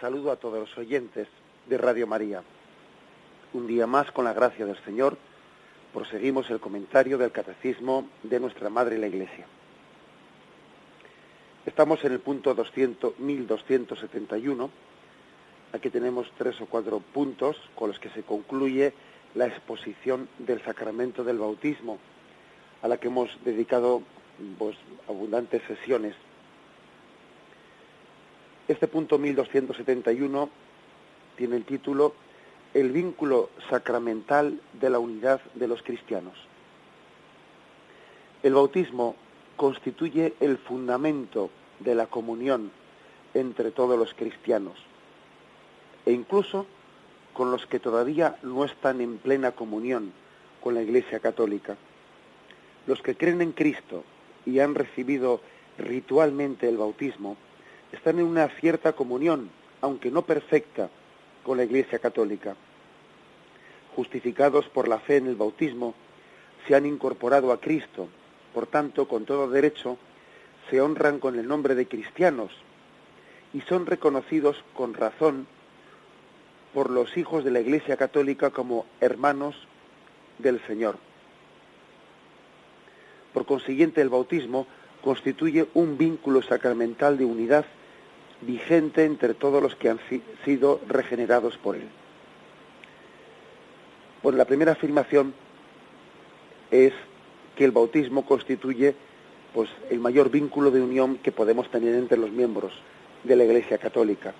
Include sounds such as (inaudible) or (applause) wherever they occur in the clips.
Saludo a todos los oyentes de Radio María. Un día más, con la gracia del Señor, proseguimos el comentario del Catecismo de nuestra Madre la Iglesia. Estamos en el punto 200, 1271. Aquí tenemos tres o cuatro puntos con los que se concluye la exposición del sacramento del bautismo, a la que hemos dedicado pues, abundantes sesiones. Este punto 1271 tiene el título El vínculo sacramental de la unidad de los cristianos. El bautismo constituye el fundamento de la comunión entre todos los cristianos e incluso con los que todavía no están en plena comunión con la Iglesia Católica. Los que creen en Cristo y han recibido ritualmente el bautismo están en una cierta comunión, aunque no perfecta, con la Iglesia Católica. Justificados por la fe en el bautismo, se han incorporado a Cristo, por tanto, con todo derecho, se honran con el nombre de cristianos y son reconocidos con razón por los hijos de la Iglesia Católica como hermanos del Señor. Por consiguiente, el bautismo constituye un vínculo sacramental de unidad vigente entre todos los que han sido regenerados por él. Bueno, la primera afirmación es que el bautismo constituye pues el mayor vínculo de unión que podemos tener entre los miembros de la Iglesia Católica.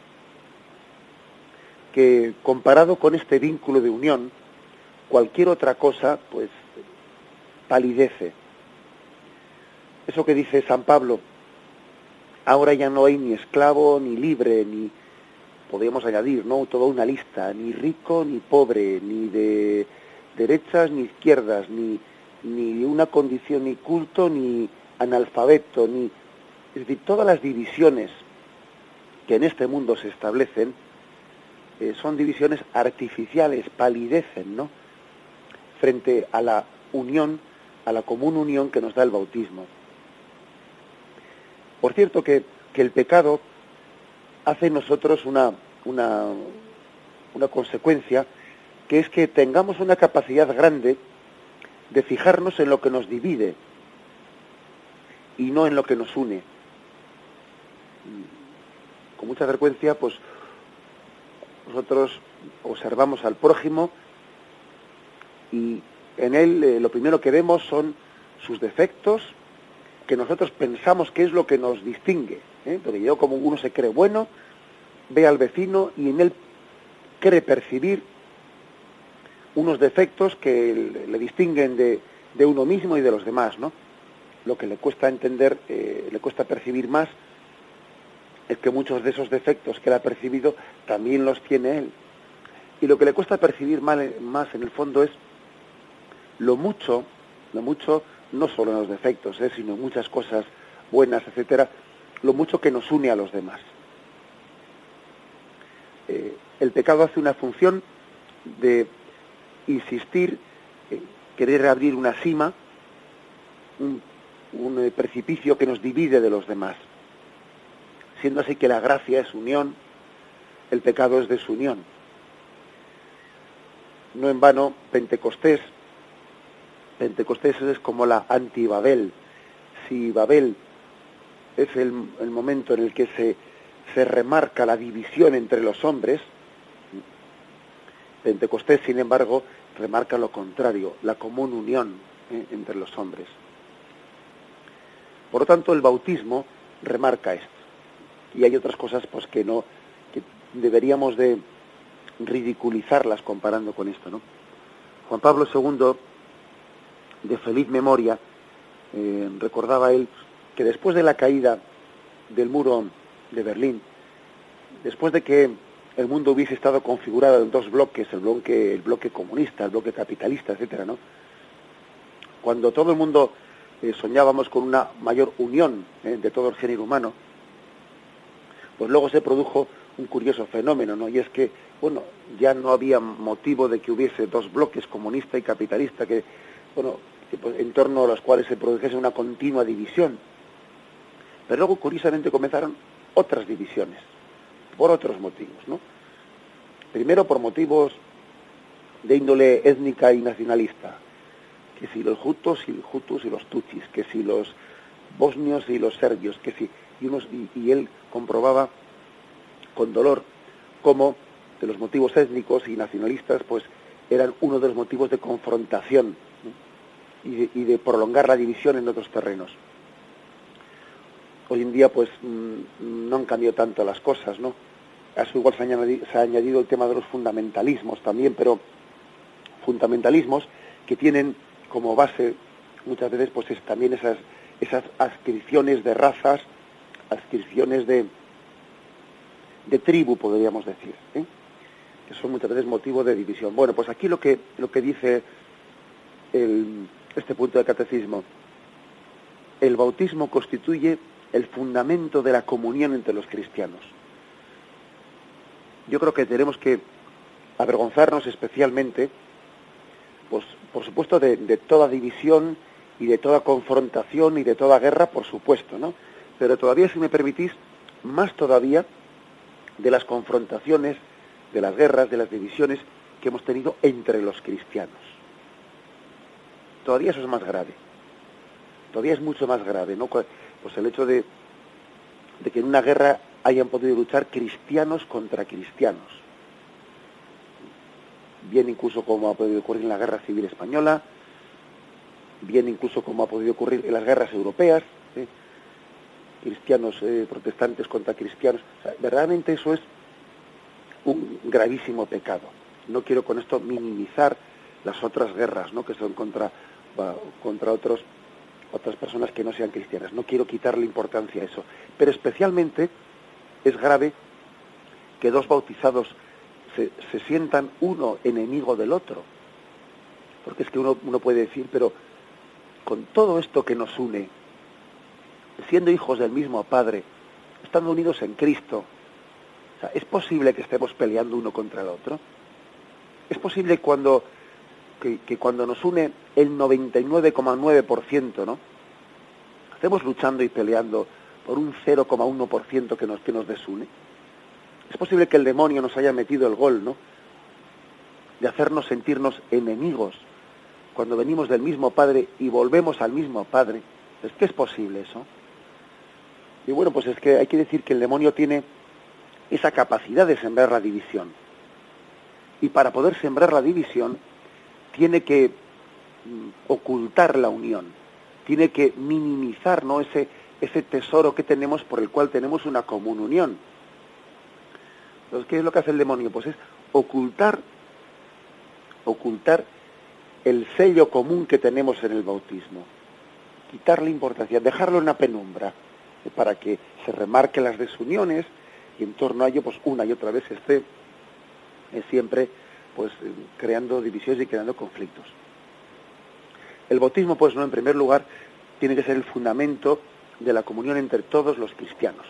Que comparado con este vínculo de unión, cualquier otra cosa pues palidece. Eso que dice San Pablo, ahora ya no hay ni esclavo ni libre, ni podríamos añadir, ¿no? Toda una lista, ni rico ni pobre, ni de derechas ni izquierdas, ni ni una condición ni culto ni analfabeto, ni es decir, todas las divisiones que en este mundo se establecen eh, son divisiones artificiales, palidecen, ¿no? Frente a la unión, a la común unión que nos da el bautismo. Por cierto que, que el pecado hace en nosotros una, una, una consecuencia, que es que tengamos una capacidad grande de fijarnos en lo que nos divide y no en lo que nos une. Con mucha frecuencia, pues nosotros observamos al prójimo y en él eh, lo primero que vemos son sus defectos, que nosotros pensamos que es lo que nos distingue. ¿eh? Porque yo, como uno se cree bueno, ve al vecino y en él cree percibir unos defectos que le distinguen de, de uno mismo y de los demás, ¿no? Lo que le cuesta entender, eh, le cuesta percibir más, es que muchos de esos defectos que él ha percibido también los tiene él. Y lo que le cuesta percibir más, más en el fondo es lo mucho, lo mucho, no solo en los defectos, ¿eh? sino en muchas cosas buenas, etcétera, lo mucho que nos une a los demás. Eh, el pecado hace una función de insistir, en querer abrir una cima, un, un eh, precipicio que nos divide de los demás. Siendo así que la gracia es unión, el pecado es desunión. No en vano, Pentecostés, Pentecostés es como la anti-Babel. Si Babel es el, momento en el que se, se remarca la división entre los hombres, Pentecostés, sin embargo, remarca lo contrario, la común unión ¿eh? entre los hombres. Por lo tanto, el bautismo remarca esto. Y hay otras cosas pues que no, que deberíamos de ridiculizarlas comparando con esto, ¿no? Juan Pablo II, de feliz memoria, eh, recordaba él que después de la caída del muro de Berlín, después de que el mundo hubiese estado configurado en dos bloques, el bloque, el bloque comunista, el bloque capitalista, etcétera, ¿no? Cuando todo el mundo eh, soñábamos con una mayor unión eh, de todo el género humano, pues luego se produjo un curioso fenómeno, ¿no? Y es que, bueno, ya no había motivo de que hubiese dos bloques, comunista y capitalista, que, pues, en torno a los cuales se produjese una continua división. Pero luego, curiosamente, comenzaron otras divisiones, por otros motivos, ¿no? Primero por motivos de índole étnica y nacionalista, que si los jutos y hutus y los tuchis, que si los bosnios y los serbios, que si y, unos, y, él comprobaba con dolor cómo de los motivos étnicos y nacionalistas pues eran uno de los motivos de confrontación y, de, prolongar la división en otros terrenos. Hoy en día pues mm, no han cambiado tanto las cosas, ¿no? A eso igual se ha, añadido, el tema de los fundamentalismos también, pero fundamentalismos que tienen como base muchas veces pues es también esas esas adscripciones de razas adscripciones de, de tribu, podríamos decir, ¿eh? que son muchas veces motivo de división. Bueno, pues aquí lo que, lo que dice este punto del catecismo, el bautismo constituye el fundamento de la comunión entre los cristianos. Yo creo que tenemos que avergonzarnos especialmente, pues por supuesto, de, de toda división y de toda confrontación y de toda guerra, por supuesto, ¿no? pero todavía, si me permitís, más todavía de las confrontaciones, de las guerras, de las divisiones que hemos tenido entre los cristianos. Todavía eso es más grave. Todavía es mucho más grave, ¿no? Pues el hecho de, que en una guerra hayan podido luchar cristianos contra cristianos. Bien incluso como ha podido ocurrir en la Guerra Civil Española, bien incluso como ha podido ocurrir en las guerras europeas, cristianos eh, protestantes contra cristianos. verdaderamente eso es un gravísimo pecado. No quiero con esto minimizar las otras guerras, ¿no? que son contra contra otros otras personas que no sean cristianas. No quiero quitarle importancia a eso, pero especialmente es grave que dos bautizados se, se sientan uno enemigo del otro. Porque es que uno, uno puede decir, pero con todo esto que nos une, siendo hijos del mismo Padre, estando unidos en Cristo, ¿es posible que estemos peleando uno contra el otro? ¿Es posible cuando, que, cuando nos une el 99,9%, ¿no? Estemos luchando y peleando por un 0,1% que nos, que nos desune. Es posible que el demonio nos haya metido el gol, ¿no? De hacernos sentirnos enemigos cuando venimos del mismo Padre y volvemos al mismo Padre. ¿Es que es posible eso? Y bueno, pues es que hay que decir que el demonio tiene esa capacidad de sembrar la división. Y para poder sembrar la división, tiene que mm, ocultar la unión, tiene que minimizar ¿no? ese, ese tesoro que tenemos por el cual tenemos una común unión. Entonces, ¿qué es lo que hace el demonio? Pues es ocultar, ocultar el sello común que tenemos en el bautismo, quitarle importancia, dejarlo en la penumbra para que se remarquen las desuniones y en torno a ello pues una y otra vez esté eh, siempre pues creando divisiones y creando conflictos. El bautismo pues no en primer lugar tiene que ser el fundamento de la comunión entre todos los cristianos.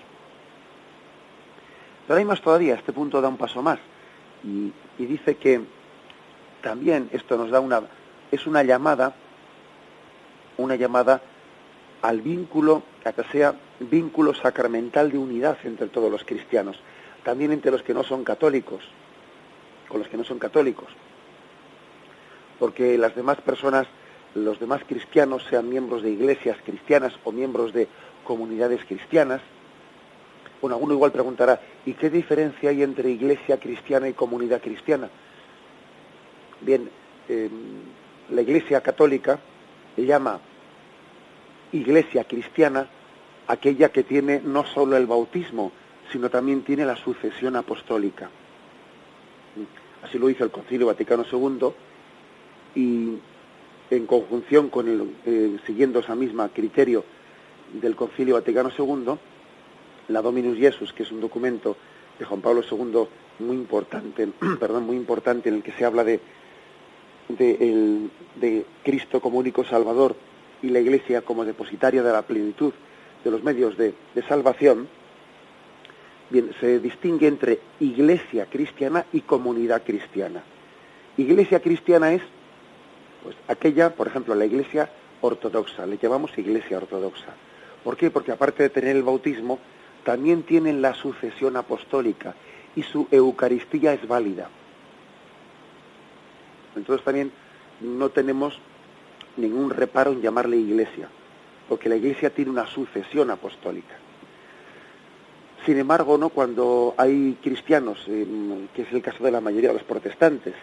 Pero hay más todavía, este punto da un paso más y, y dice que también esto nos da una es una llamada una llamada al vínculo, a que sea vínculo sacramental de unidad entre todos los cristianos, también entre los que no son católicos, con los que no son católicos. Porque las demás personas, los demás cristianos, sean miembros de iglesias cristianas o miembros de comunidades cristianas, bueno, alguno igual preguntará, ¿y qué diferencia hay entre iglesia cristiana y comunidad cristiana? Bien, em, la iglesia católica llama iglesia cristiana aquella que tiene no solo el bautismo, sino también tiene la sucesión apostólica. Así lo hizo el Concilio Vaticano II y en conjunción con el, eh, siguiendo esa misma criterio del Concilio Vaticano II, la Dominus Jesus, que es un documento de Juan Pablo II muy importante, (clears throat) perdón, muy importante en el que se habla de, de, Cristo como único Salvador y la Iglesia como depositaria de la plenitud de los medios de, de salvación, bien, se distingue entre iglesia cristiana y comunidad cristiana. Iglesia cristiana es pues aquella, por ejemplo, la iglesia ortodoxa, le llamamos iglesia ortodoxa. ¿Por qué? Porque aparte de tener el bautismo, también tienen la sucesión apostólica y su Eucaristía es válida. Entonces también no tenemos ningún reparo en llamarle iglesia, porque la iglesia tiene una sucesión apostólica. Sin embargo, ¿no? cuando hay cristianos, que es el caso de la mayoría de los protestantes,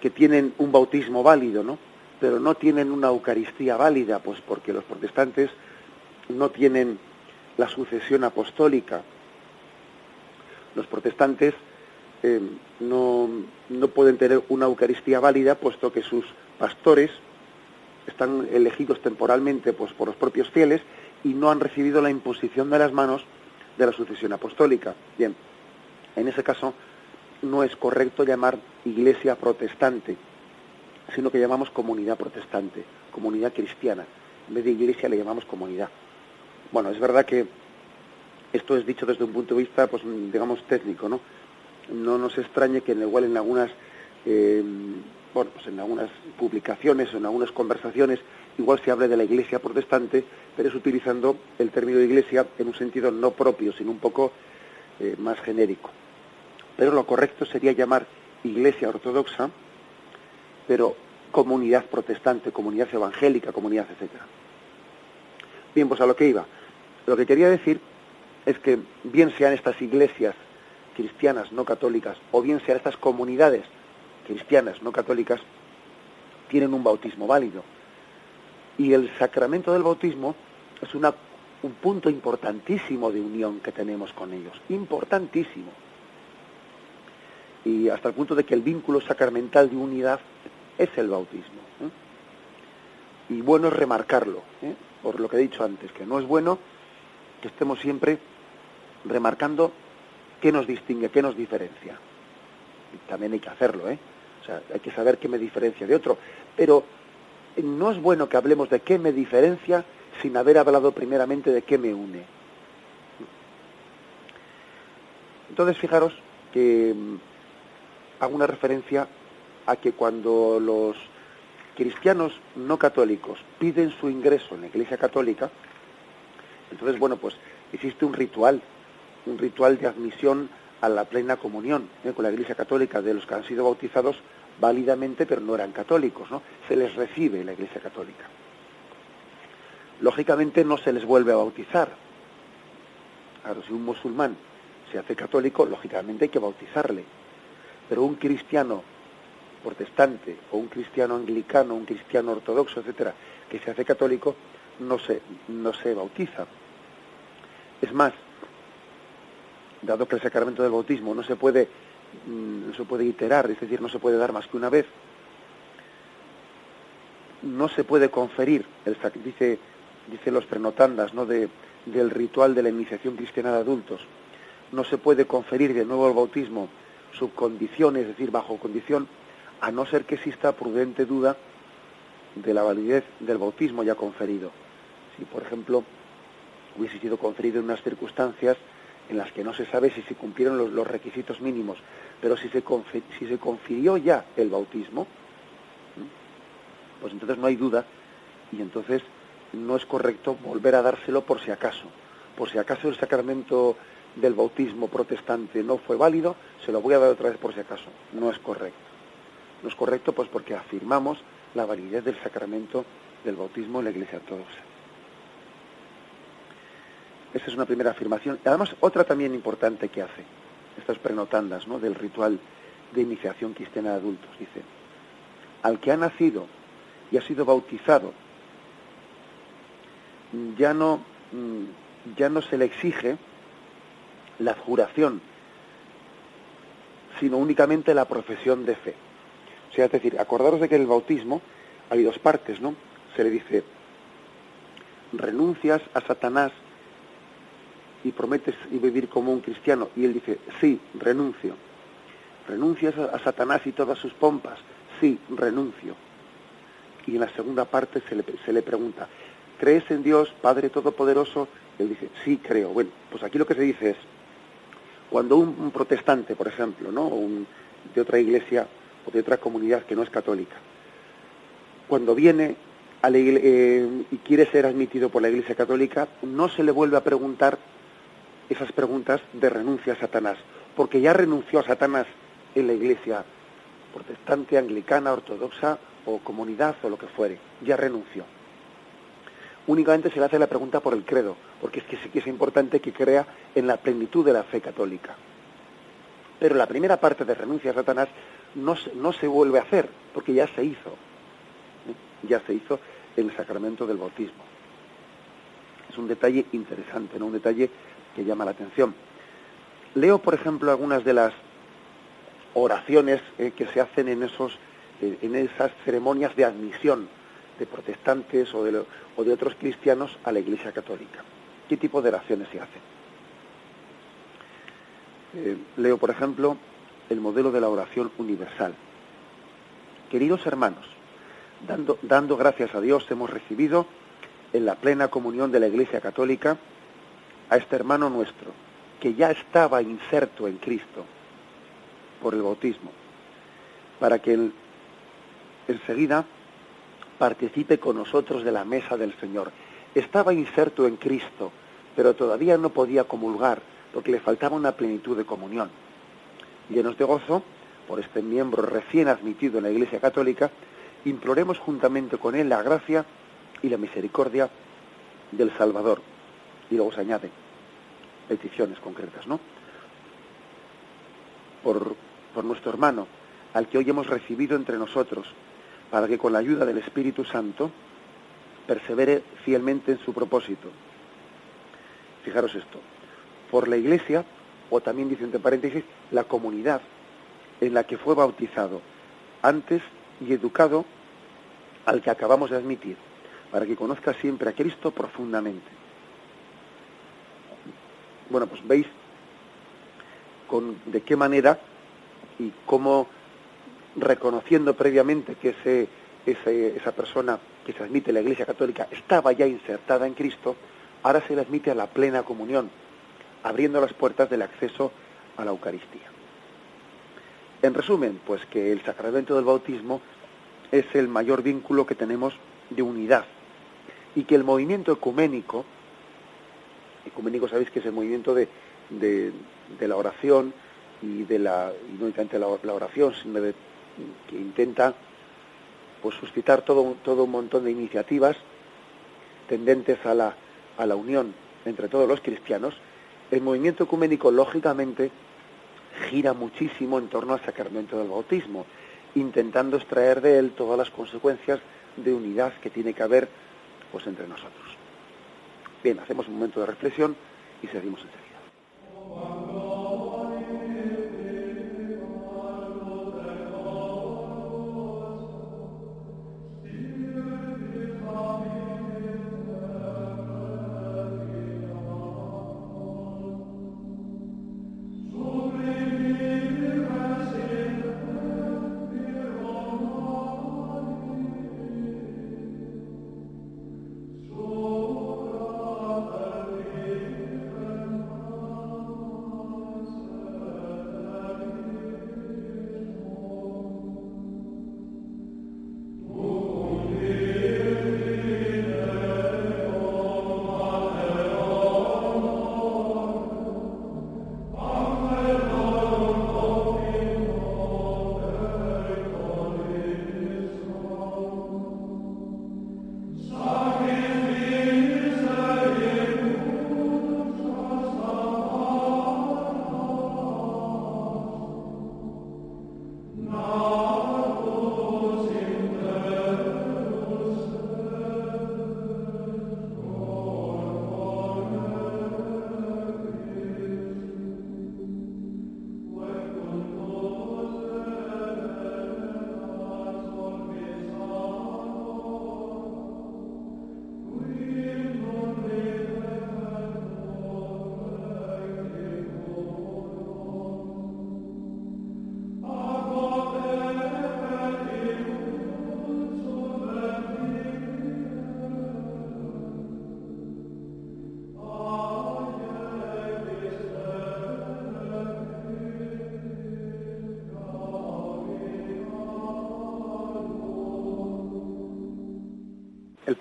que tienen un bautismo válido, ¿no? pero no tienen una Eucaristía válida, pues porque los protestantes no tienen la sucesión apostólica. Los protestantes eh, no, no pueden tener una Eucaristía válida, puesto que sus pastores están elegidos temporalmente pues, por los propios fieles y no han recibido la imposición de las manos de la sucesión apostólica. Bien, en ese caso no es correcto llamar iglesia protestante, sino que llamamos comunidad protestante, comunidad cristiana. En vez de iglesia le llamamos comunidad. Bueno, es verdad que esto es dicho desde un punto de vista, pues digamos, técnico, ¿no? No nos extrañe que igual en algunas, eh, bueno, pues en algunas publicaciones o en algunas conversaciones igual se hable de la iglesia protestante, pero es utilizando el término de iglesia en un sentido no propio, sino un poco eh, más genérico. Pero lo correcto sería llamar iglesia ortodoxa, pero comunidad protestante, comunidad evangélica, comunidad, etcétera. Bien, pues a lo que iba. Lo que quería decir es que bien sean estas iglesias cristianas no católicas o bien sean estas comunidades cristianas no católicas, tienen un bautismo válido. Y el sacramento del bautismo es una, un punto importantísimo de unión que tenemos con ellos, importantísimo. Y hasta el punto de que el vínculo sacramental de unidad es el bautismo. ¿eh? Y bueno es remarcarlo, ¿eh? por lo que he dicho antes, que no es bueno que estemos siempre remarcando qué nos distingue, qué nos diferencia. Y también hay que hacerlo, ¿eh? O sea, hay que saber qué me diferencia de otro. Pero no es bueno que hablemos de qué me diferencia sin haber hablado primeramente de qué me une. Entonces, fijaros que mm, hago una referencia a que cuando los cristianos no católicos piden su ingreso en la Iglesia Católica, entonces, bueno, pues existe un ritual, un ritual de admisión a la plena comunión ¿eh? con la Iglesia Católica de los que han sido bautizados válidamente, pero no eran católicos, ¿no? Se les recibe la Iglesia Católica. Lógicamente no se les vuelve a bautizar. Claro, si un musulmán se hace católico, lógicamente hay que bautizarle. Pero un cristiano protestante o un cristiano anglicano, un cristiano ortodoxo, etcétera, que se hace católico, no se, no se bautiza. Es más, dado que el sacramento del bautismo no se puede no se puede iterar, es decir, no se puede dar más que una vez, no se puede conferir, el, dice, dice los prenotandas, ¿no? De, del ritual de la iniciación cristiana de adultos, no se puede conferir de nuevo el bautismo subcondición, es decir, bajo condición, a no ser que exista prudente duda de la validez del bautismo ya conferido. Si, por ejemplo, hubiese sido conferido en unas circunstancias en las que no se sabe si se cumplieron los, requisitos mínimos, pero si se, si se confirió ya el bautismo, pues entonces no hay duda y entonces no es correcto volver a dárselo por si acaso. Por si acaso el sacramento del bautismo protestante no fue válido, se lo voy a dar otra vez por si acaso. No es correcto. No es correcto pues porque afirmamos la validez del sacramento del bautismo en la Iglesia Ortodoxa. Esa es una primera afirmación. Además, otra también importante que hace, estas prenotandas ¿no? del ritual de iniciación cristiana de adultos, dice, al que ha nacido y ha sido bautizado, ya no, mm, ya no se le exige la adjuración, sino únicamente la profesión de fe. O sea, es decir, acordaros de que en el bautismo hay dos partes, ¿no? Se le dice, renuncias a Satanás y prometes vivir como un cristiano. Y él dice, sí, renuncio. ¿Renuncias a Satanás y todas sus pompas? Sí, renuncio. Y en la segunda parte se le, se le pregunta, ¿crees en Dios, Padre Todopoderoso? Él dice, sí, creo. Bueno, pues aquí lo que se dice es, cuando un, protestante, por ejemplo, ¿no? Un, de otra iglesia o de otra comunidad que no es católica, cuando viene a eh, y quiere ser admitido por la Iglesia Católica, no se le vuelve a preguntar esas preguntas de renuncia a Satanás, porque ya renunció a Satanás en la Iglesia protestante, anglicana, ortodoxa o comunidad o lo que fuere, ya renunció. Únicamente se le hace la pregunta por el credo, porque es que sí que es importante que crea en la plenitud de la fe católica. Pero la primera parte de renuncia a Satanás no, no se vuelve a hacer, porque ya se hizo. Ya se hizo en el sacramento del bautismo. Es un detalle interesante, ¿no? un detalle que llama la atención. Leo, por ejemplo, algunas de las oraciones eh, que se hacen en, esos, eh, en esas ceremonias de admisión de protestantes o de, o de otros cristianos a la Iglesia Católica. ¿Qué tipo de oraciones se hacen? Eh, leo, por ejemplo, el modelo de la oración universal. Queridos hermanos, dando, dando gracias a Dios hemos recibido en la plena comunión de la Iglesia Católica a este hermano nuestro, que ya estaba inserto en Cristo por el bautismo, para que él enseguida participe con nosotros de la mesa del Señor. Estaba inserto en Cristo, pero todavía no podía comulgar porque le faltaba una plenitud de comunión. Llenos de gozo por este miembro recién admitido en la Iglesia Católica, imploremos juntamente con él la gracia y la misericordia del Salvador. Y luego se añade peticiones concretas, ¿no? Por, por nuestro hermano, al que hoy hemos recibido entre nosotros, para que con la ayuda del Espíritu Santo persevere fielmente en su propósito. Fijaros esto, por la Iglesia, o también dice entre paréntesis, la comunidad en la que fue bautizado antes y educado al que acabamos de admitir, para que conozca siempre a Cristo profundamente. Bueno, pues veis con, de qué manera y cómo reconociendo previamente que ese, esa persona que se admite a la Iglesia Católica estaba ya insertada en Cristo, ahora se le admite a la plena comunión, abriendo las puertas del acceso a la Eucaristía. En resumen, pues que el sacramento del bautismo es el mayor vínculo que tenemos de unidad y que el movimiento ecuménico, ecuménico sabéis que es el movimiento de, de, la oración y de la, y no únicamente la, oración, sino de que intenta pues suscitar todo, todo un montón de iniciativas tendentes a la, a la unión entre todos los cristianos, el movimiento ecuménico lógicamente gira muchísimo en torno al sacramento del bautismo, intentando extraer de él todas las consecuencias de unidad que tiene que haber pues entre nosotros. Bien, hacemos un momento de reflexión y seguimos enseguida.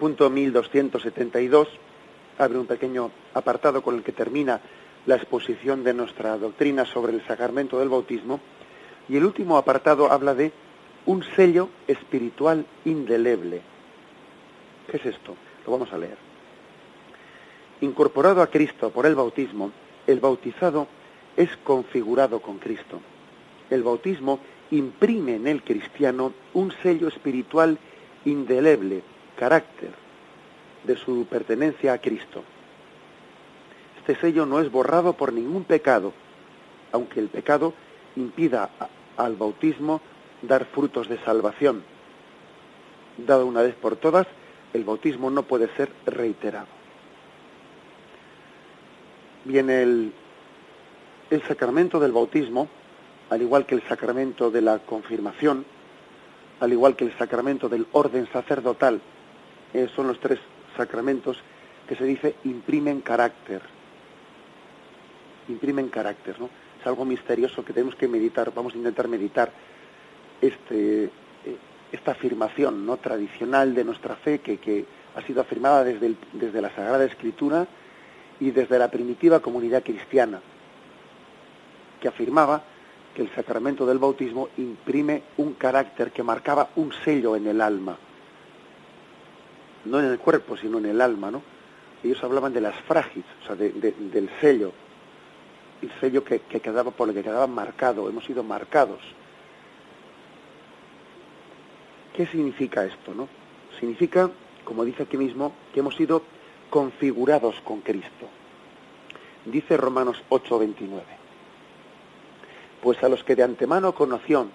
Punto 1272 abre un pequeño apartado con el que termina la exposición de nuestra doctrina sobre el sacramento del bautismo y el último apartado habla de un sello espiritual indeleble. ¿Qué es esto? Lo vamos a leer. Incorporado a Cristo por el bautismo, el bautizado es configurado con Cristo. El bautismo imprime en el cristiano un sello espiritual indeleble, carácter de su pertenencia a Cristo. Este sello no es borrado por ningún pecado, aunque el pecado impida al bautismo dar frutos de salvación. Dado una vez por todas, el bautismo no puede ser reiterado. Bien, el, el sacramento del bautismo, al igual que el sacramento de la confirmación, al igual que el sacramento del orden sacerdotal, eh, son los tres sacramentos que se dice imprimen carácter. Imprimen carácter, ¿no? Es algo misterioso que tenemos que meditar, vamos a intentar meditar este, eh, esta afirmación no tradicional de nuestra fe que, que ha sido afirmada desde, desde la Sagrada Escritura y desde la primitiva comunidad cristiana, que afirmaba que el sacramento del bautismo imprime un carácter que marcaba un sello en el alma, no en el cuerpo, sino en el alma, ¿no? Ellos hablaban de las frágiles, o sea, del sello, el sello que, que, quedaba por el que quedaba marcado, hemos sido marcados ¿Qué significa esto? No? Significa, como dice aquí mismo, que hemos sido configurados con Cristo. Dice Romanos 8:29. Pues a los que de antemano conoció,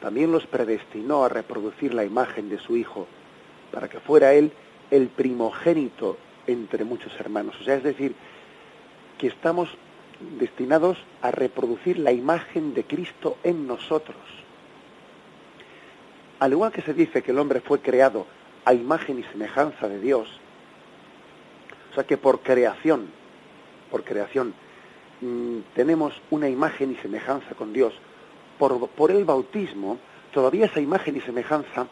también los predestinó a reproducir la imagen de su Hijo, para que fuera Él el primogénito entre muchos hermanos. O sea, es decir, que estamos destinados a reproducir la imagen de Cristo en nosotros al igual que se dice que el hombre fue creado a imagen y semejanza de Dios, o sea que por creación, por creación, mm, tenemos una imagen y semejanza con Dios, por, por el bautismo, todavía esa imagen y semejanza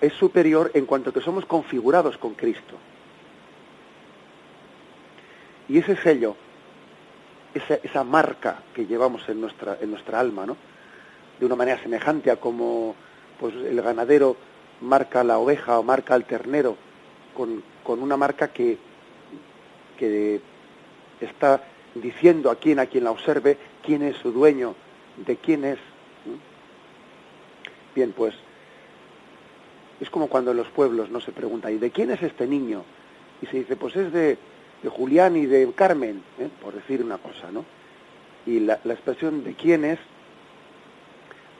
es superior en cuanto que somos configurados con Cristo. Y ese sello, esa, esa marca que llevamos en nuestra, en nuestra alma, ¿no? de una manera semejante a como pues el ganadero marca la oveja o marca al ternero con, con una marca que, que está diciendo a quien a quien la observe quién es su dueño, de quién es. Bien, pues es como cuando en los pueblos no se pregunta, ¿y de quién es este niño? Y se dice, pues es de, de Julián y de Carmen, ¿eh? por decir una cosa, ¿no? Y la, la expresión de quién es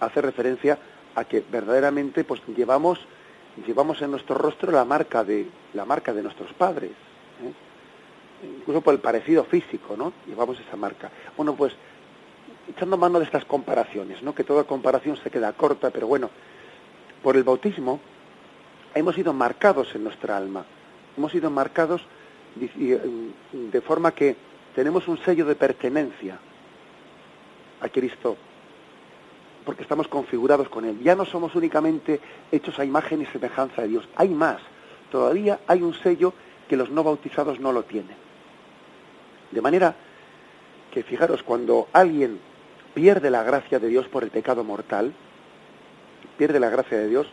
hace referencia a que verdaderamente pues llevamos llevamos en nuestro rostro la marca de la marca de nuestros padres ¿eh? incluso por el parecido físico no llevamos esa marca bueno pues echando mano de estas comparaciones no que toda comparación se queda corta pero bueno por el bautismo hemos sido marcados en nuestra alma hemos sido marcados de forma que tenemos un sello de pertenencia a Cristo porque estamos configurados con Él. Ya no somos únicamente hechos a imagen y semejanza de Dios, hay más. Todavía hay un sello que los no bautizados no lo tienen. De manera que, fijaros, cuando alguien pierde la gracia de Dios por el pecado mortal, pierde la gracia de Dios,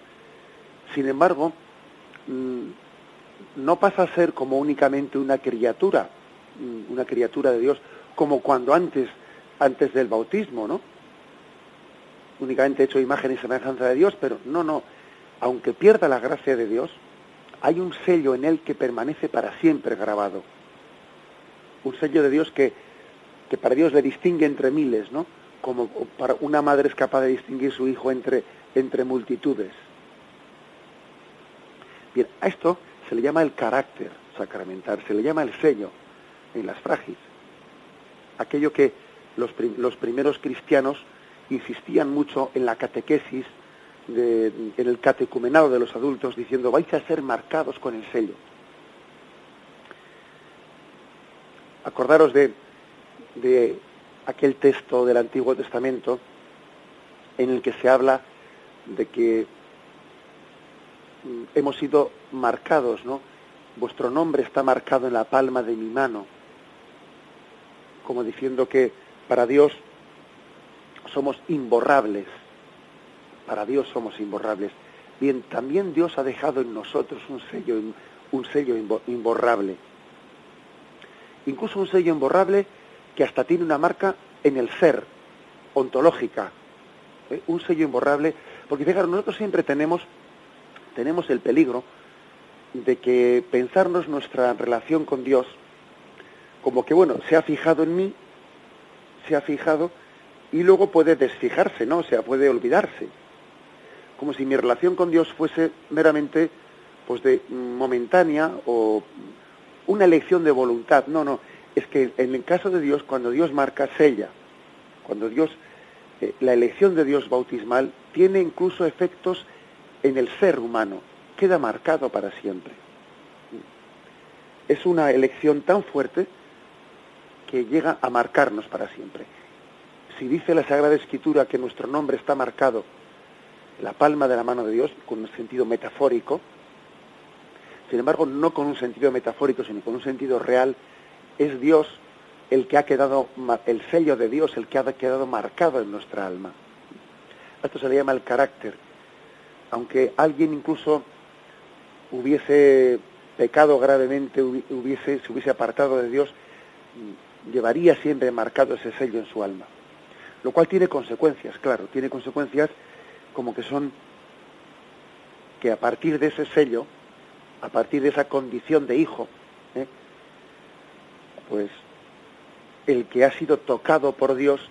sin embargo, mm, no pasa a ser como únicamente una criatura, mm, una criatura de Dios, como cuando antes, antes del bautismo, ¿no? únicamente hecho imagen y semejanza de Dios, pero no, no, aunque pierda la gracia de Dios, hay un sello en él que permanece para siempre grabado. Un sello de Dios que, que para Dios le distingue entre miles, ¿no? Como para una madre es capaz de distinguir su hijo entre, entre multitudes. Bien, a esto se le llama el carácter sacramental, se le llama el sello en las frágiles. Aquello que los, los primeros cristianos insistían mucho en la catequesis, en el catecumenado de los adultos, diciendo vais a ser marcados con el sello. Acordaros de, de aquel texto del Antiguo Testamento en el que se habla de que hemos sido marcados, ¿no? Vuestro nombre está marcado en la palma de mi mano, como diciendo que para Dios somos imborrables, para Dios somos imborrables. Bien, también Dios ha dejado en nosotros un sello, un sello imborrable. Incluso un sello imborrable que hasta tiene una marca en el ser, ontológica. ¿eh? Un sello imborrable, porque fijaros, nosotros siempre tenemos, tenemos el peligro de que pensarnos nuestra relación con Dios como que, bueno, se ha fijado en mí, se ha fijado, y luego puede desfijarse, ¿no? O sea, puede olvidarse. Como si mi relación con Dios fuese meramente, pues, de momentánea o una elección de voluntad. No, no. Es que en el caso de Dios, cuando Dios marca, sella. Cuando Dios, eh, la elección de Dios bautismal tiene incluso efectos en el ser humano. Queda marcado para siempre. Es una elección tan fuerte que llega a marcarnos para siempre. Si dice la Sagrada Escritura que nuestro nombre está marcado en la palma de la mano de Dios, con un sentido metafórico, sin embargo, no con un sentido metafórico, sino con un sentido real, es Dios el que ha quedado, el sello de Dios, el que ha quedado marcado en nuestra alma. Esto se le llama el carácter. Aunque alguien incluso hubiese pecado gravemente, hubiese, se hubiese apartado de Dios, llevaría siempre marcado ese sello en su alma. Lo cual tiene consecuencias, claro, tiene consecuencias como que son que a partir de ese sello, a partir de esa condición de hijo, ¿eh? pues el que ha sido tocado por Dios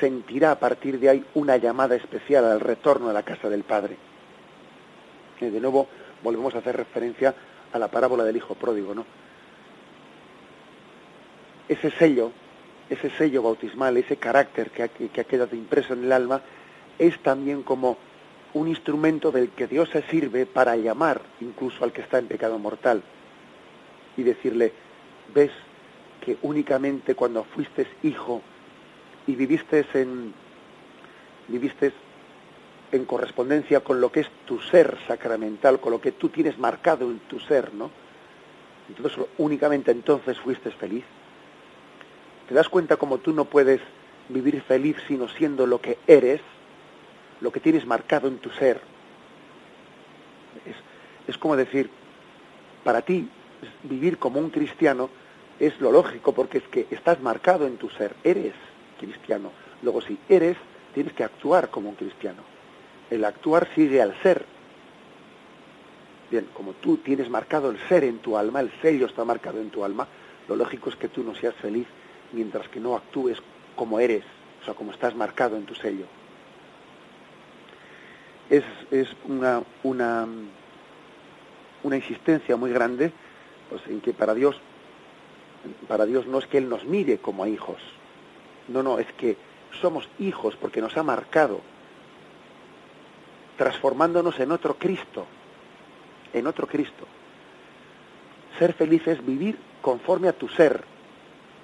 sentirá a partir de ahí una llamada especial al retorno a la casa del Padre. Y de nuevo volvemos a hacer referencia a la parábola del hijo pródigo, ¿no? ese sello, ese sello bautismal, ese carácter que ha, que ha quedado impreso en el alma, es también como un instrumento del que Dios se sirve para llamar incluso al que está en pecado mortal y decirle, ves que únicamente cuando fuiste hijo y viviste en, en correspondencia con lo que es tu ser sacramental, con lo que tú tienes marcado en tu ser, ¿no? Entonces únicamente entonces fuiste feliz. ¿Te das cuenta como tú no puedes vivir feliz sino siendo lo que eres, lo que tienes marcado en tu ser? Es, es como decir, para ti vivir como un cristiano es lo lógico porque es que estás marcado en tu ser, eres cristiano. Luego si eres, tienes que actuar como un cristiano. El actuar sigue al ser. Bien, como tú tienes marcado el ser en tu alma, el sello está marcado en tu alma, lo lógico es que tú no seas feliz mientras que no actúes como eres, o sea, como estás marcado en tu sello. Es, es una, una, una insistencia muy grande pues, en que para Dios, para Dios no es que Él nos mire como a hijos, no, no, es que somos hijos porque nos ha marcado, transformándonos en otro Cristo, en otro Cristo. Ser feliz es vivir conforme a tu ser,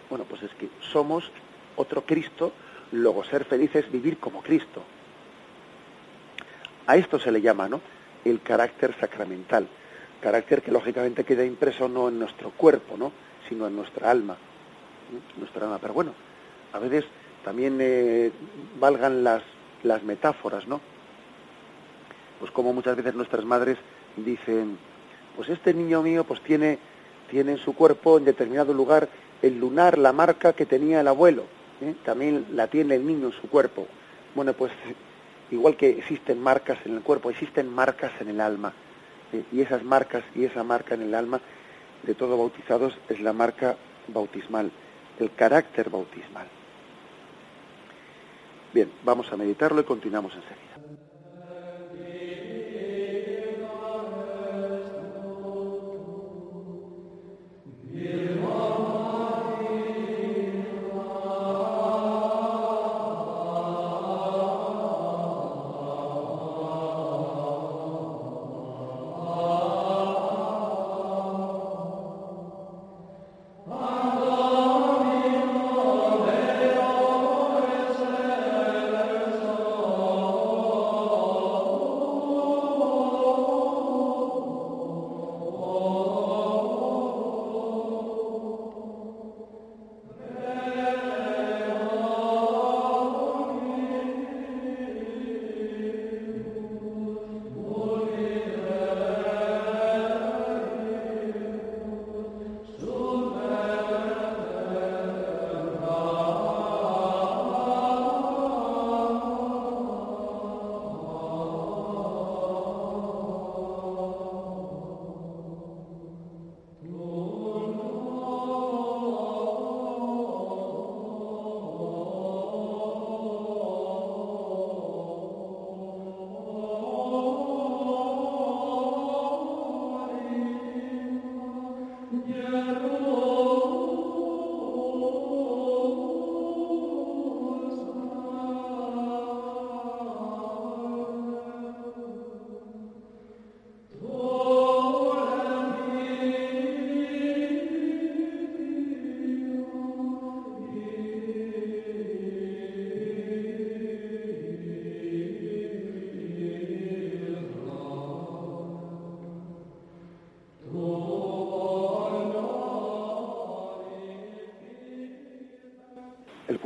bueno, pues es que somos otro Cristo, luego ser feliz es vivir como Cristo. A esto se le llama, ¿no? El carácter sacramental. Carácter que lógicamente queda impreso no en nuestro cuerpo, ¿no? Sino en nuestra alma. Nuestra alma. Pero bueno, a veces también eh, valgan las, las metáforas, ¿no? Pues como muchas veces nuestras madres dicen, pues este niño mío pues tiene, tiene en su cuerpo en determinado lugar el lunar, la marca que tenía el abuelo, ¿eh? también la tiene el niño en su cuerpo. Bueno, pues (laughs) igual que existen marcas en el cuerpo, existen marcas en el alma. ¿eh? Y esas marcas y esa marca en el alma de todos bautizados es la marca bautismal, el carácter bautismal. Bien, vamos a meditarlo y continuamos enseguida.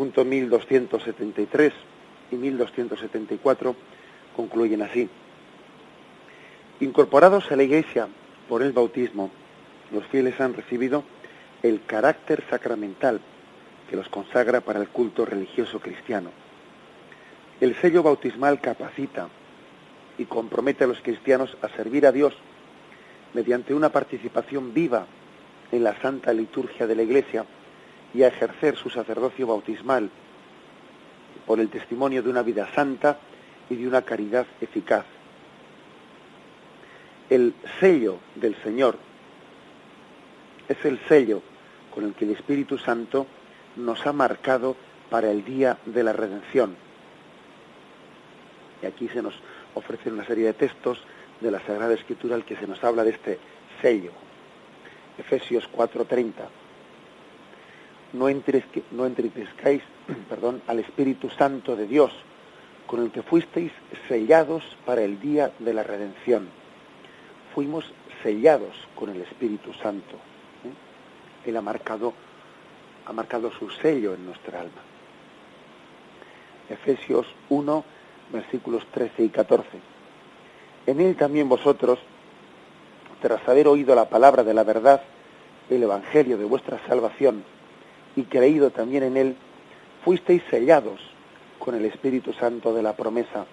Punto 1273 y 1274 concluyen así. Incorporados a la Iglesia por el bautismo, los fieles han recibido el carácter sacramental que los consagra para el culto religioso cristiano. El sello bautismal capacita y compromete a los cristianos a servir a Dios mediante una participación viva en la santa liturgia de la Iglesia y a ejercer su sacerdocio bautismal por el testimonio de una vida santa y de una caridad eficaz. El sello del Señor es el sello con el que el Espíritu Santo nos ha marcado para el día de la redención. Y aquí se nos ofrecen una serie de textos de la Sagrada Escritura al que se nos habla de este sello. Efesios 4:30. No, no entristezcáis (clears throat) perdón, al Espíritu Santo de Dios, con el que fuisteis sellados para el día de la redención. Fuimos sellados con el Espíritu Santo. ¿eh? Él ha marcado, ha marcado su sello en nuestra alma. Efesios 1, versículos 13 y 14. En él también vosotros, tras haber oído la palabra de la verdad, el Evangelio de vuestra salvación, y creído también en él, fuisteis sellados con el Espíritu Santo de la promesa,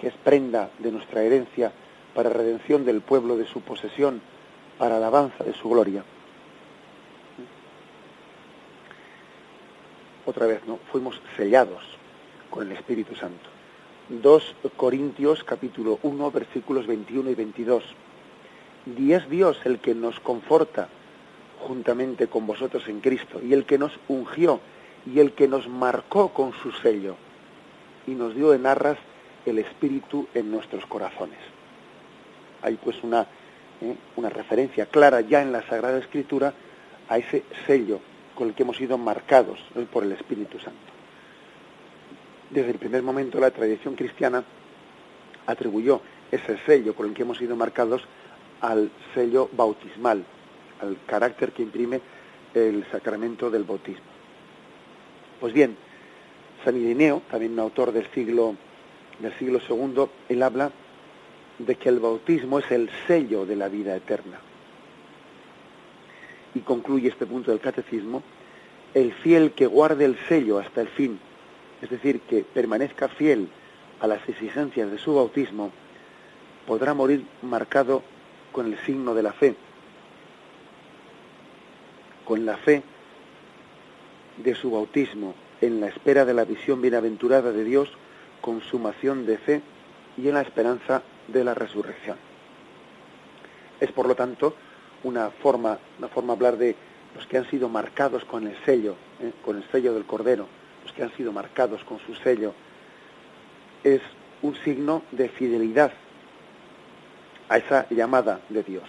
que es prenda de nuestra herencia para redención del pueblo de su posesión, para alabanza de su gloria. Otra vez, ¿no? Fuimos sellados con el Espíritu Santo. 2 Corintios capítulo 1 versículos 21 y 22. Y es Dios el que nos conforta juntamente con vosotros en Cristo y el que nos ungió y el que nos marcó con su sello y nos dio en arras el Espíritu en nuestros corazones. Hay pues una, ¿eh? una referencia clara ya en la Sagrada Escritura a ese sello con el que hemos sido marcados por el Espíritu Santo desde el primer momento la tradición cristiana atribuyó ese sello con el que hemos sido marcados al sello bautismal, al carácter que imprime el sacramento del bautismo. Pues bien, San Irineo, también un autor del siglo, del siglo II, él habla de que el bautismo es el sello de la vida eterna. Y concluye este punto del catecismo, el fiel que guarde el sello hasta el fin, es decir, que permanezca fiel a las exigencias de su bautismo, podrá morir marcado con el signo de la fe, con la fe de su bautismo, en la espera de la visión bienaventurada de Dios, consumación de fe y en la esperanza de la resurrección. Es por lo tanto una forma, una forma de hablar de los que han sido marcados con el sello, ¿eh? con el sello del Cordero, que han sido marcados con su sello, es un signo de fidelidad a esa llamada de Dios.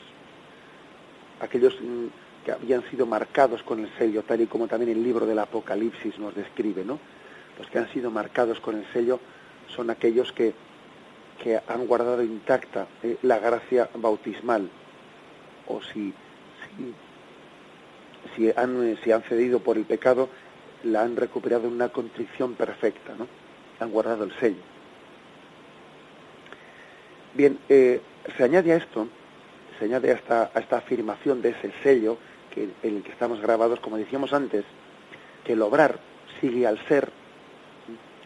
Aquellos mm, que habían sido marcados con el sello, tal y como también el libro del Apocalipsis nos describe, ¿no? Los que han sido marcados con el sello son aquellos que, que han guardado intacta eh, la gracia bautismal, o si, si, si, han, eh, si han cedido por el pecado, la han recuperado en una contrición perfecta, ¿no? Han guardado el sello. Bien, eh, se añade a esto, se añade a esta, a esta afirmación de ese sello que, en el que estamos grabados, como decíamos antes, que el obrar sigue al ser,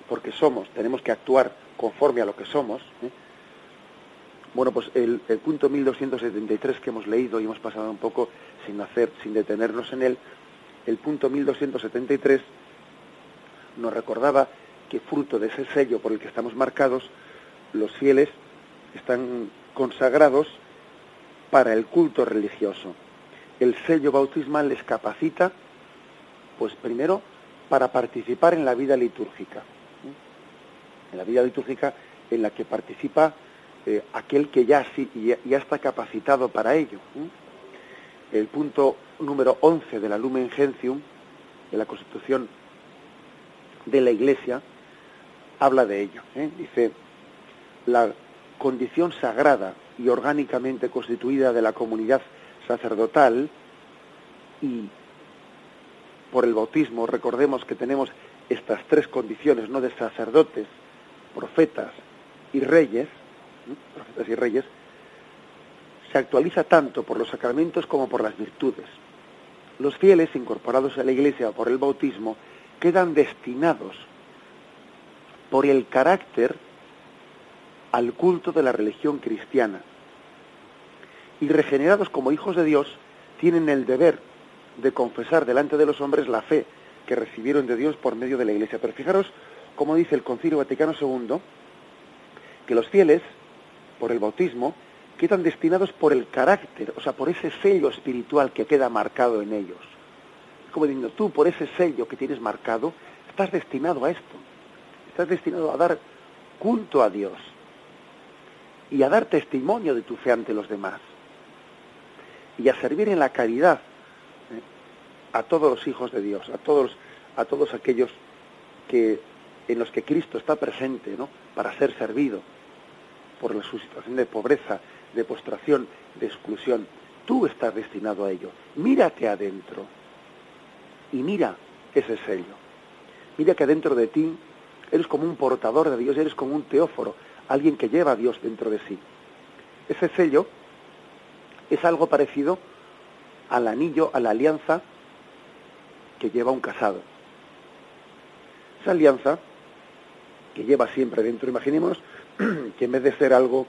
porque somos, tenemos que actuar conforme a lo que somos. ¿eh? Bueno, pues el, el, punto 1273 que hemos leído y hemos pasado un poco sin hacer, sin detenernos en él, el punto 1273 nos recordaba que fruto de ese sello por el que estamos marcados, los fieles están consagrados para el culto religioso. El sello bautismal les capacita, pues primero, para participar en la vida litúrgica. En la vida litúrgica en la que participa eh, aquel que ya, está capacitado para ello. El punto número 11 de la Lumen Gentium, de la Constitución de la Iglesia, habla de ello. ¿eh? Dice, la condición sagrada y orgánicamente constituida de la comunidad sacerdotal y por el bautismo, recordemos que tenemos estas tres condiciones, ¿no? De sacerdotes, profetas y reyes, profetas y reyes, se actualiza tanto por los sacramentos como por las virtudes. Los fieles incorporados a la Iglesia por el bautismo quedan destinados por el carácter al culto de la religión cristiana. Y regenerados como hijos de Dios, tienen el deber de confesar delante de los hombres la fe que recibieron de Dios por medio de la Iglesia. Pero fijaros como dice el Concilio Vaticano II, que los fieles, por el bautismo, quedan destinados por el carácter, o sea, por ese sello espiritual que queda marcado en ellos. Como diciendo, tú por ese sello que tienes marcado, estás destinado a esto. Estás destinado a dar culto a Dios y a dar testimonio de tu fe ante los demás y a servir en la caridad ¿eh? a todos los hijos de Dios, a todos, a todos aquellos que, en los que Cristo está presente, ¿no? Para ser servido por su situación de pobreza, de postración, de exclusión. Tú estás destinado a ello. Mírate adentro y mira ese sello. Mira que dentro de ti eres como un portador de Dios, eres como un teóforo, alguien que lleva a Dios dentro de sí. Ese sello es algo parecido al anillo, a la alianza que lleva un casado. Esa alianza que lleva siempre dentro, imaginemos (clears throat) que en vez de ser algo,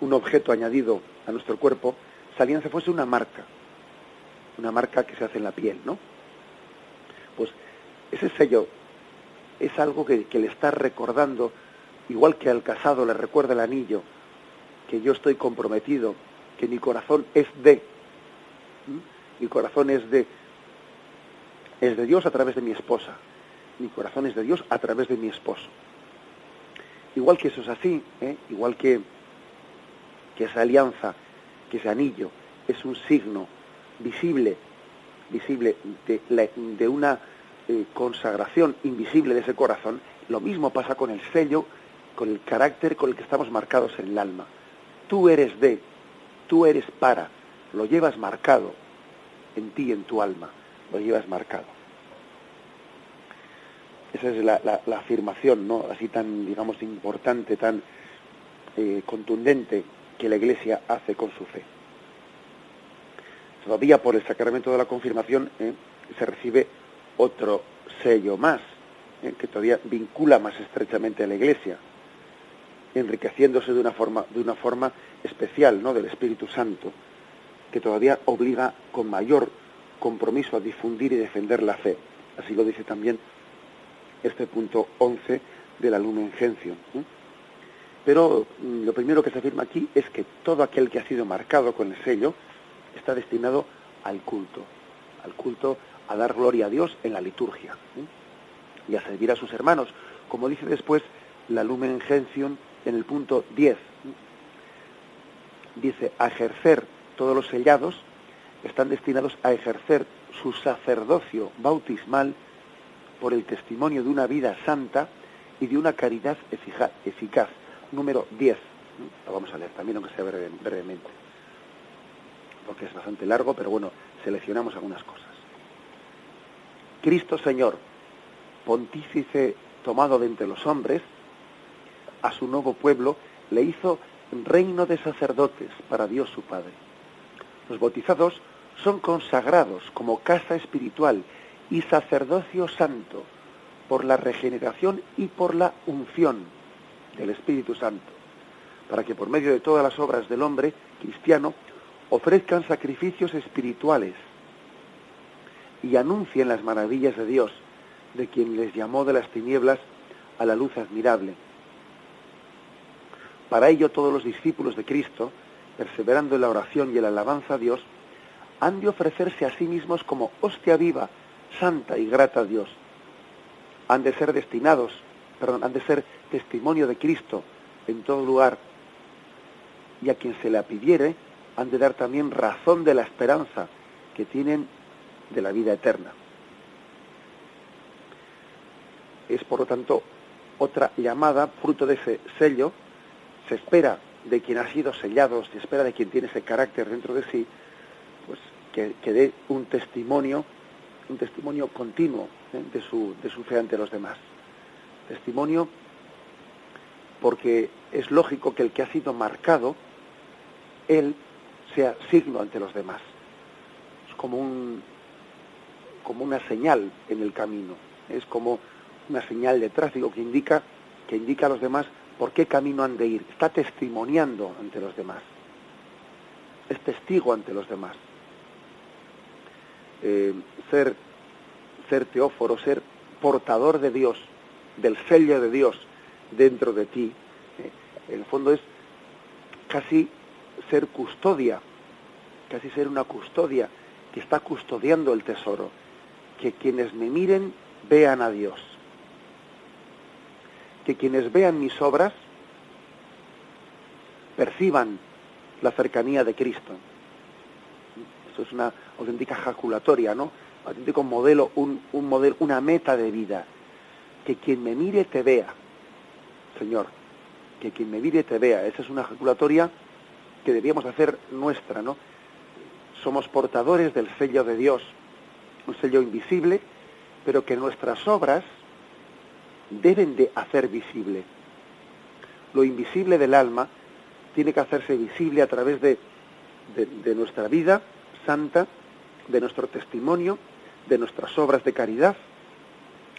un objeto añadido a nuestro cuerpo, esa alianza fuese una marca, una marca que se hace en la piel, ¿no? Pues ese sello es algo que, le está recordando, igual que al casado le recuerda el anillo, que yo estoy comprometido que mi corazón es de, mi corazón es de, es de Dios a través de mi esposa, mi corazón es de Dios a través de mi esposo. Igual que eso es así, ¿eh? igual que, que esa alianza, que ese anillo, es un signo visible, visible de, de una eh, consagración invisible de ese corazón, lo mismo pasa con el sello, con el carácter con el que estamos marcados en el alma. Tú eres de, tú eres para, lo llevas marcado en ti, en tu alma, lo llevas marcado. Esa es la, afirmación, ¿no? Así tan, digamos, importante, tan eh, contundente que la Iglesia hace con su fe. Todavía por el sacramento de la confirmación eh, se recibe otro sello más, eh, que todavía vincula más estrechamente a la Iglesia, enriqueciéndose de una forma, de una forma especial ¿no? del Espíritu Santo, que todavía obliga con mayor compromiso a difundir y defender la fe. Así lo dice también este punto 11 de la Lumen Gentium. Pero mm, lo primero que se afirma aquí es que todo aquel que ha sido marcado con el sello está destinado al culto, al culto a dar gloria a Dios en la liturgia y a servir a sus hermanos, como dice después la Lumen Gentium en el punto 10. Dice, a ejercer todos los sellados están destinados a ejercer su sacerdocio bautismal por el testimonio de una vida santa y de una caridad eficaz. Número 10. Lo vamos a leer también, aunque sea brevemente, porque es bastante largo, pero bueno, seleccionamos algunas cosas. Cristo Señor, pontífice tomado de entre los hombres, a su nuevo pueblo le hizo reino de sacerdotes para Dios su Padre. Los bautizados son consagrados como casa espiritual y sacerdocio santo por la regeneración y por la unción del Espíritu Santo, para que por medio de todas las obras del hombre cristiano ofrezcan sacrificios espirituales y anuncien las maravillas de Dios, de quien les llamó de las tinieblas a la luz admirable. Para ello todos los discípulos de Cristo, perseverando en la oración y en la alabanza a Dios, han de ofrecerse a sí mismos como hostia viva, santa y grata a Dios. Han de ser destinados, perdón, han de ser testimonio de Cristo en todo lugar. Y a quien se la pidiere, han de dar también razón de la esperanza que tienen de la vida eterna. Es, por lo tanto, otra llamada, fruto de ese sello, se espera de quien ha sido sellado, se espera de quien tiene ese carácter dentro de sí, pues que, dé un testimonio un testimonio continuo ¿eh? de, su, de su fe ante los demás. Testimonio porque es lógico que el que ha sido marcado, él sea signo ante los demás. Es como un como una señal en el camino, es como una señal de tráfico que indica que indica a los demás por qué camino han de ir. Está testimoniando ante los demás. Es testigo ante los demás. Eh, ser, ser teóforo, ser portador de Dios, del sello de Dios dentro de ti, eh, en el fondo es casi ser custodia, casi ser una custodia que está custodiando el tesoro, que quienes me miren vean a Dios, que quienes vean mis obras perciban la cercanía de Cristo. Esto es una auténtica jaculatoria, ¿no? Auténtico modelo, un, un modelo, una meta de vida. Que quien me mire te vea, Señor. Que quien me mire te vea. Esa es una jaculatoria que debíamos hacer nuestra, ¿no? Somos portadores del sello de Dios, un sello invisible, pero que nuestras obras deben de hacer visible. Lo invisible del alma tiene que hacerse visible a través de, de, nuestra vida santa, de nuestro testimonio, de nuestras obras de caridad,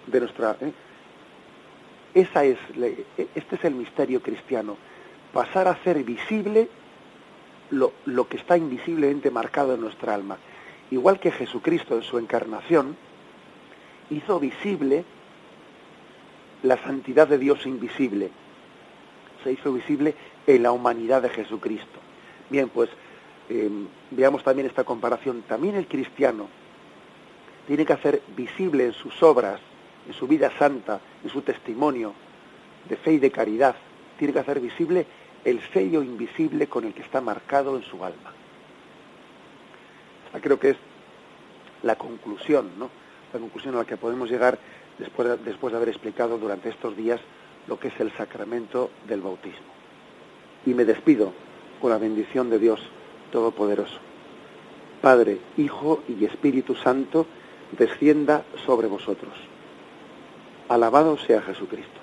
de nuestra... ¿eh? Esa es, este es el misterio cristiano, pasar a hacer visible lo, lo que está invisiblemente marcado en nuestra alma. Igual que Jesucristo en su encarnación hizo visible la santidad de Dios invisible. Se hizo visible en la humanidad de Jesucristo. Bien, pues em, veamos también esta comparación. También el cristiano tiene que hacer visible en sus obras, en su vida santa, en su testimonio de fe y de caridad, tiene que hacer visible el sello invisible con el que está marcado en su alma. Esta creo que es la conclusión, ¿no? La conclusión a la que podemos llegar después de, después de haber explicado durante estos días lo que es el sacramento del bautismo. Y me despido con la bendición de Dios Todopoderoso. Padre, Hijo y Espíritu Santo, descienda sobre vosotros. Alabado sea Jesucristo.